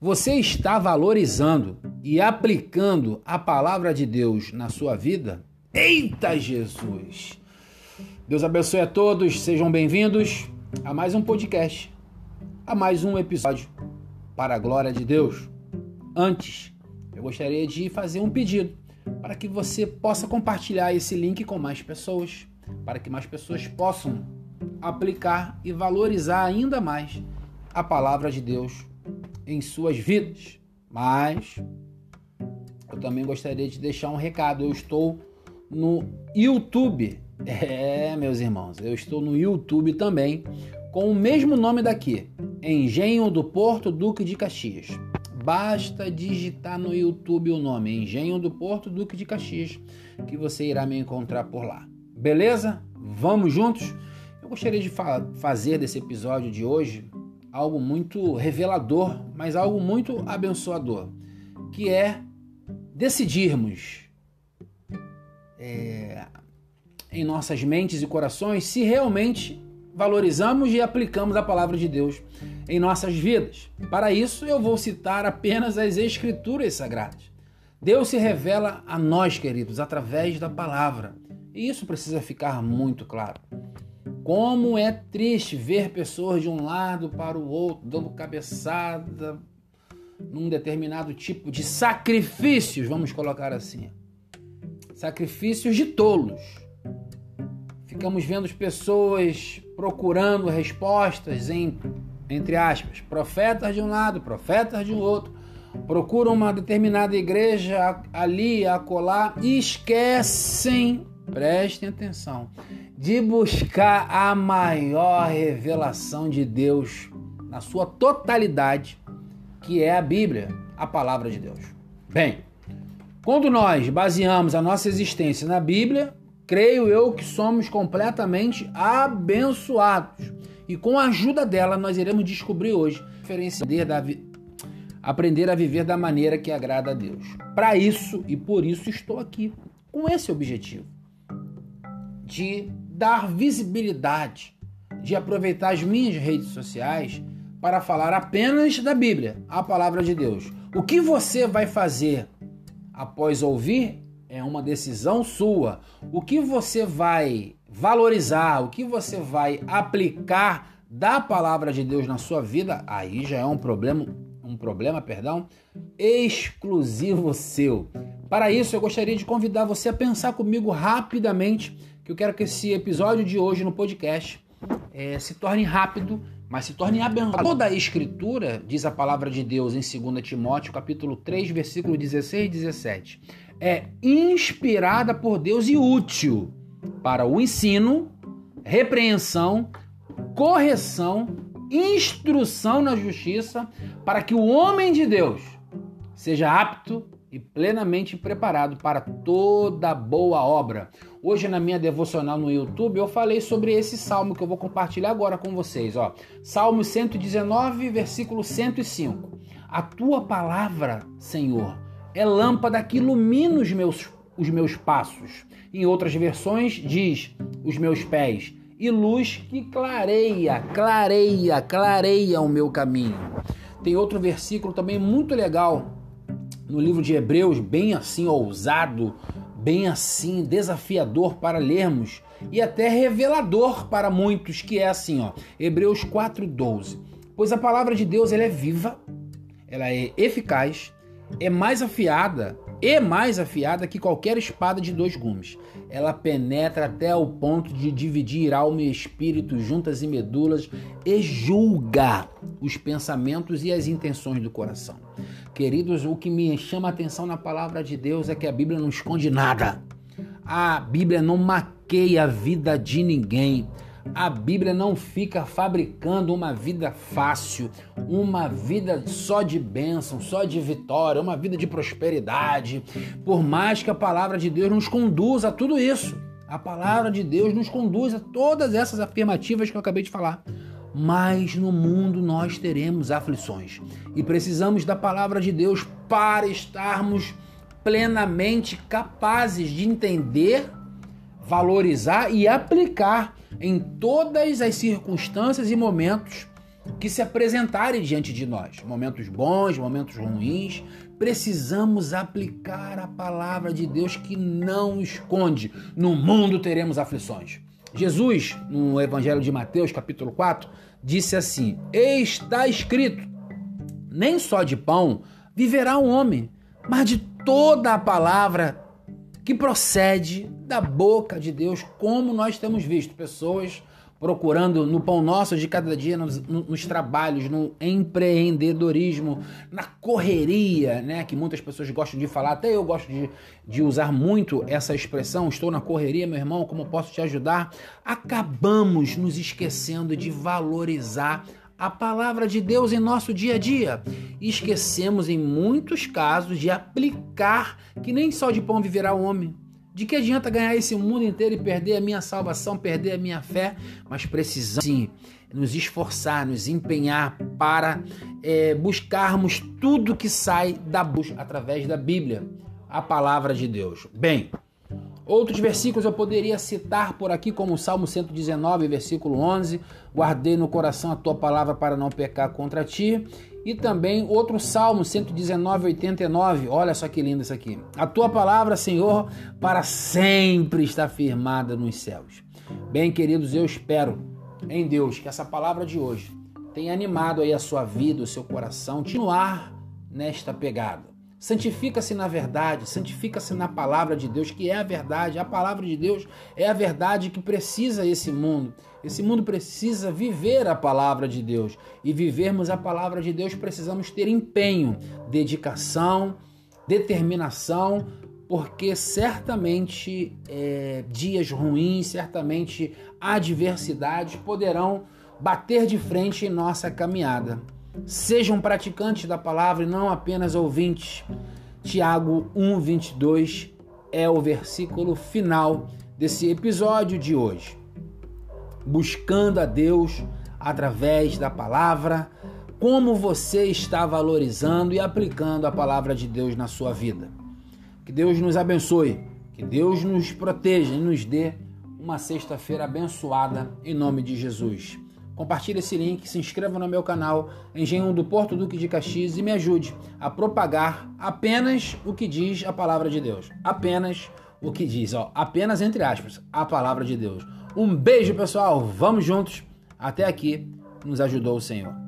Você está valorizando e aplicando a palavra de Deus na sua vida? Eita Jesus! Deus abençoe a todos, sejam bem-vindos a mais um podcast, a mais um episódio para a glória de Deus. Antes, eu gostaria de fazer um pedido para que você possa compartilhar esse link com mais pessoas, para que mais pessoas possam aplicar e valorizar ainda mais a palavra de Deus em suas vidas. Mas eu também gostaria de deixar um recado. Eu estou no YouTube. É, meus irmãos, eu estou no YouTube também com o mesmo nome daqui, Engenho do Porto Duque de Caxias. Basta digitar no YouTube o nome Engenho do Porto Duque de Caxias que você irá me encontrar por lá. Beleza? Vamos juntos? Eu gostaria de fa fazer desse episódio de hoje algo muito revelador, mas algo muito abençoador, que é decidirmos é, em nossas mentes e corações se realmente valorizamos e aplicamos a palavra de Deus em nossas vidas. Para isso, eu vou citar apenas as Escrituras Sagradas. Deus se revela a nós, queridos, através da palavra. E isso precisa ficar muito claro. Como é triste ver pessoas de um lado para o outro dando cabeçada num determinado tipo de sacrifícios, vamos colocar assim. Sacrifícios de tolos. Ficamos vendo pessoas procurando respostas em, entre aspas, profetas de um lado, profetas de um outro. Procuram uma determinada igreja ali, acolá e esquecem, prestem atenção, de buscar a maior revelação de Deus na sua totalidade, que é a Bíblia, a palavra de Deus. Bem, quando nós baseamos a nossa existência na Bíblia, creio eu que somos completamente abençoados. E com a ajuda dela, nós iremos descobrir hoje aprender a viver da maneira que agrada a Deus. Para isso e por isso estou aqui, com esse objetivo de dar visibilidade, de aproveitar as minhas redes sociais para falar apenas da Bíblia, a palavra de Deus. O que você vai fazer após ouvir é uma decisão sua. O que você vai valorizar, o que você vai aplicar da palavra de Deus na sua vida, aí já é um problema, um problema, perdão, exclusivo seu. Para isso, eu gostaria de convidar você a pensar comigo rapidamente que eu quero que esse episódio de hoje no podcast é, se torne rápido, mas se torne abençoado. Toda a escritura, diz a palavra de Deus em 2 Timóteo, capítulo 3, versículo 16 e 17, é inspirada por Deus e útil para o ensino, repreensão, correção, instrução na justiça, para que o homem de Deus seja apto e plenamente preparado para toda boa obra. Hoje na minha devocional no YouTube eu falei sobre esse salmo que eu vou compartilhar agora com vocês, ó. Salmo 119, versículo 105. A tua palavra, Senhor, é lâmpada que ilumina os meus os meus passos. Em outras versões diz os meus pés e luz que clareia, clareia, clareia o meu caminho. Tem outro versículo também muito legal no livro de Hebreus, bem assim ousado, bem assim desafiador para lermos e até revelador para muitos, que é assim, ó, Hebreus 4:12. Pois a palavra de Deus ela é viva, ela é eficaz, é mais afiada e mais afiada que qualquer espada de dois gumes. Ela penetra até o ponto de dividir alma e espírito, juntas e medulas, e julga os pensamentos e as intenções do coração. Queridos, o que me chama a atenção na palavra de Deus é que a Bíblia não esconde nada. A Bíblia não maqueia a vida de ninguém. A Bíblia não fica fabricando uma vida fácil, uma vida só de bênção, só de vitória, uma vida de prosperidade. Por mais que a palavra de Deus nos conduza a tudo isso, a palavra de Deus nos conduz a todas essas afirmativas que eu acabei de falar. Mas no mundo nós teremos aflições e precisamos da palavra de Deus para estarmos plenamente capazes de entender, valorizar e aplicar em todas as circunstâncias e momentos que se apresentarem diante de nós. Momentos bons, momentos ruins. Precisamos aplicar a palavra de Deus que não esconde. No mundo teremos aflições. Jesus, no Evangelho de Mateus, capítulo 4, disse assim: Está escrito: nem só de pão viverá um homem, mas de toda a palavra que procede da boca de Deus, como nós temos visto pessoas procurando no pão nosso de cada dia, nos, nos, trabalhos, no empreendedorismo, na correria, né? Que muitas pessoas gostam de falar, até eu gosto de, de usar muito essa expressão, estou na correria, meu irmão, como posso te ajudar? Acabamos nos esquecendo de valorizar a palavra de Deus em nosso dia a dia. Esquecemos, em muitos casos, de aplicar que nem só de pão viverá o homem de que adianta ganhar esse mundo inteiro e perder a minha salvação, perder a minha fé? Mas precisamos sim nos esforçar, nos empenhar para é, buscarmos tudo que sai da busca através da Bíblia, a palavra de Deus. Bem, outros versículos eu poderia citar por aqui, como o Salmo 119, versículo 11: Guardei no coração a tua palavra para não pecar contra ti. E também outro Salmo 119, 89. Olha só que lindo isso aqui. A tua palavra, Senhor, para sempre está firmada nos céus. Bem, queridos, eu espero em Deus que essa palavra de hoje tenha animado aí a sua vida, o seu coração, continuar nesta pegada. Santifica-se na verdade, santifica-se na palavra de Deus, que é a verdade. A palavra de Deus é a verdade que precisa esse mundo. Esse mundo precisa viver a palavra de Deus. E vivermos a palavra de Deus, precisamos ter empenho, dedicação, determinação, porque certamente é, dias ruins, certamente adversidades poderão bater de frente em nossa caminhada. Sejam praticantes da palavra e não apenas ouvintes. Tiago 1:22 é o versículo final desse episódio de hoje. Buscando a Deus através da palavra, como você está valorizando e aplicando a palavra de Deus na sua vida. Que Deus nos abençoe, que Deus nos proteja e nos dê uma sexta-feira abençoada em nome de Jesus. Compartilhe esse link, se inscreva no meu canal Engenho do Porto Duque de Caxias e me ajude a propagar apenas o que diz a palavra de Deus. Apenas o que diz, ó, apenas entre aspas, a palavra de Deus. Um beijo, pessoal. Vamos juntos. Até aqui nos ajudou o Senhor.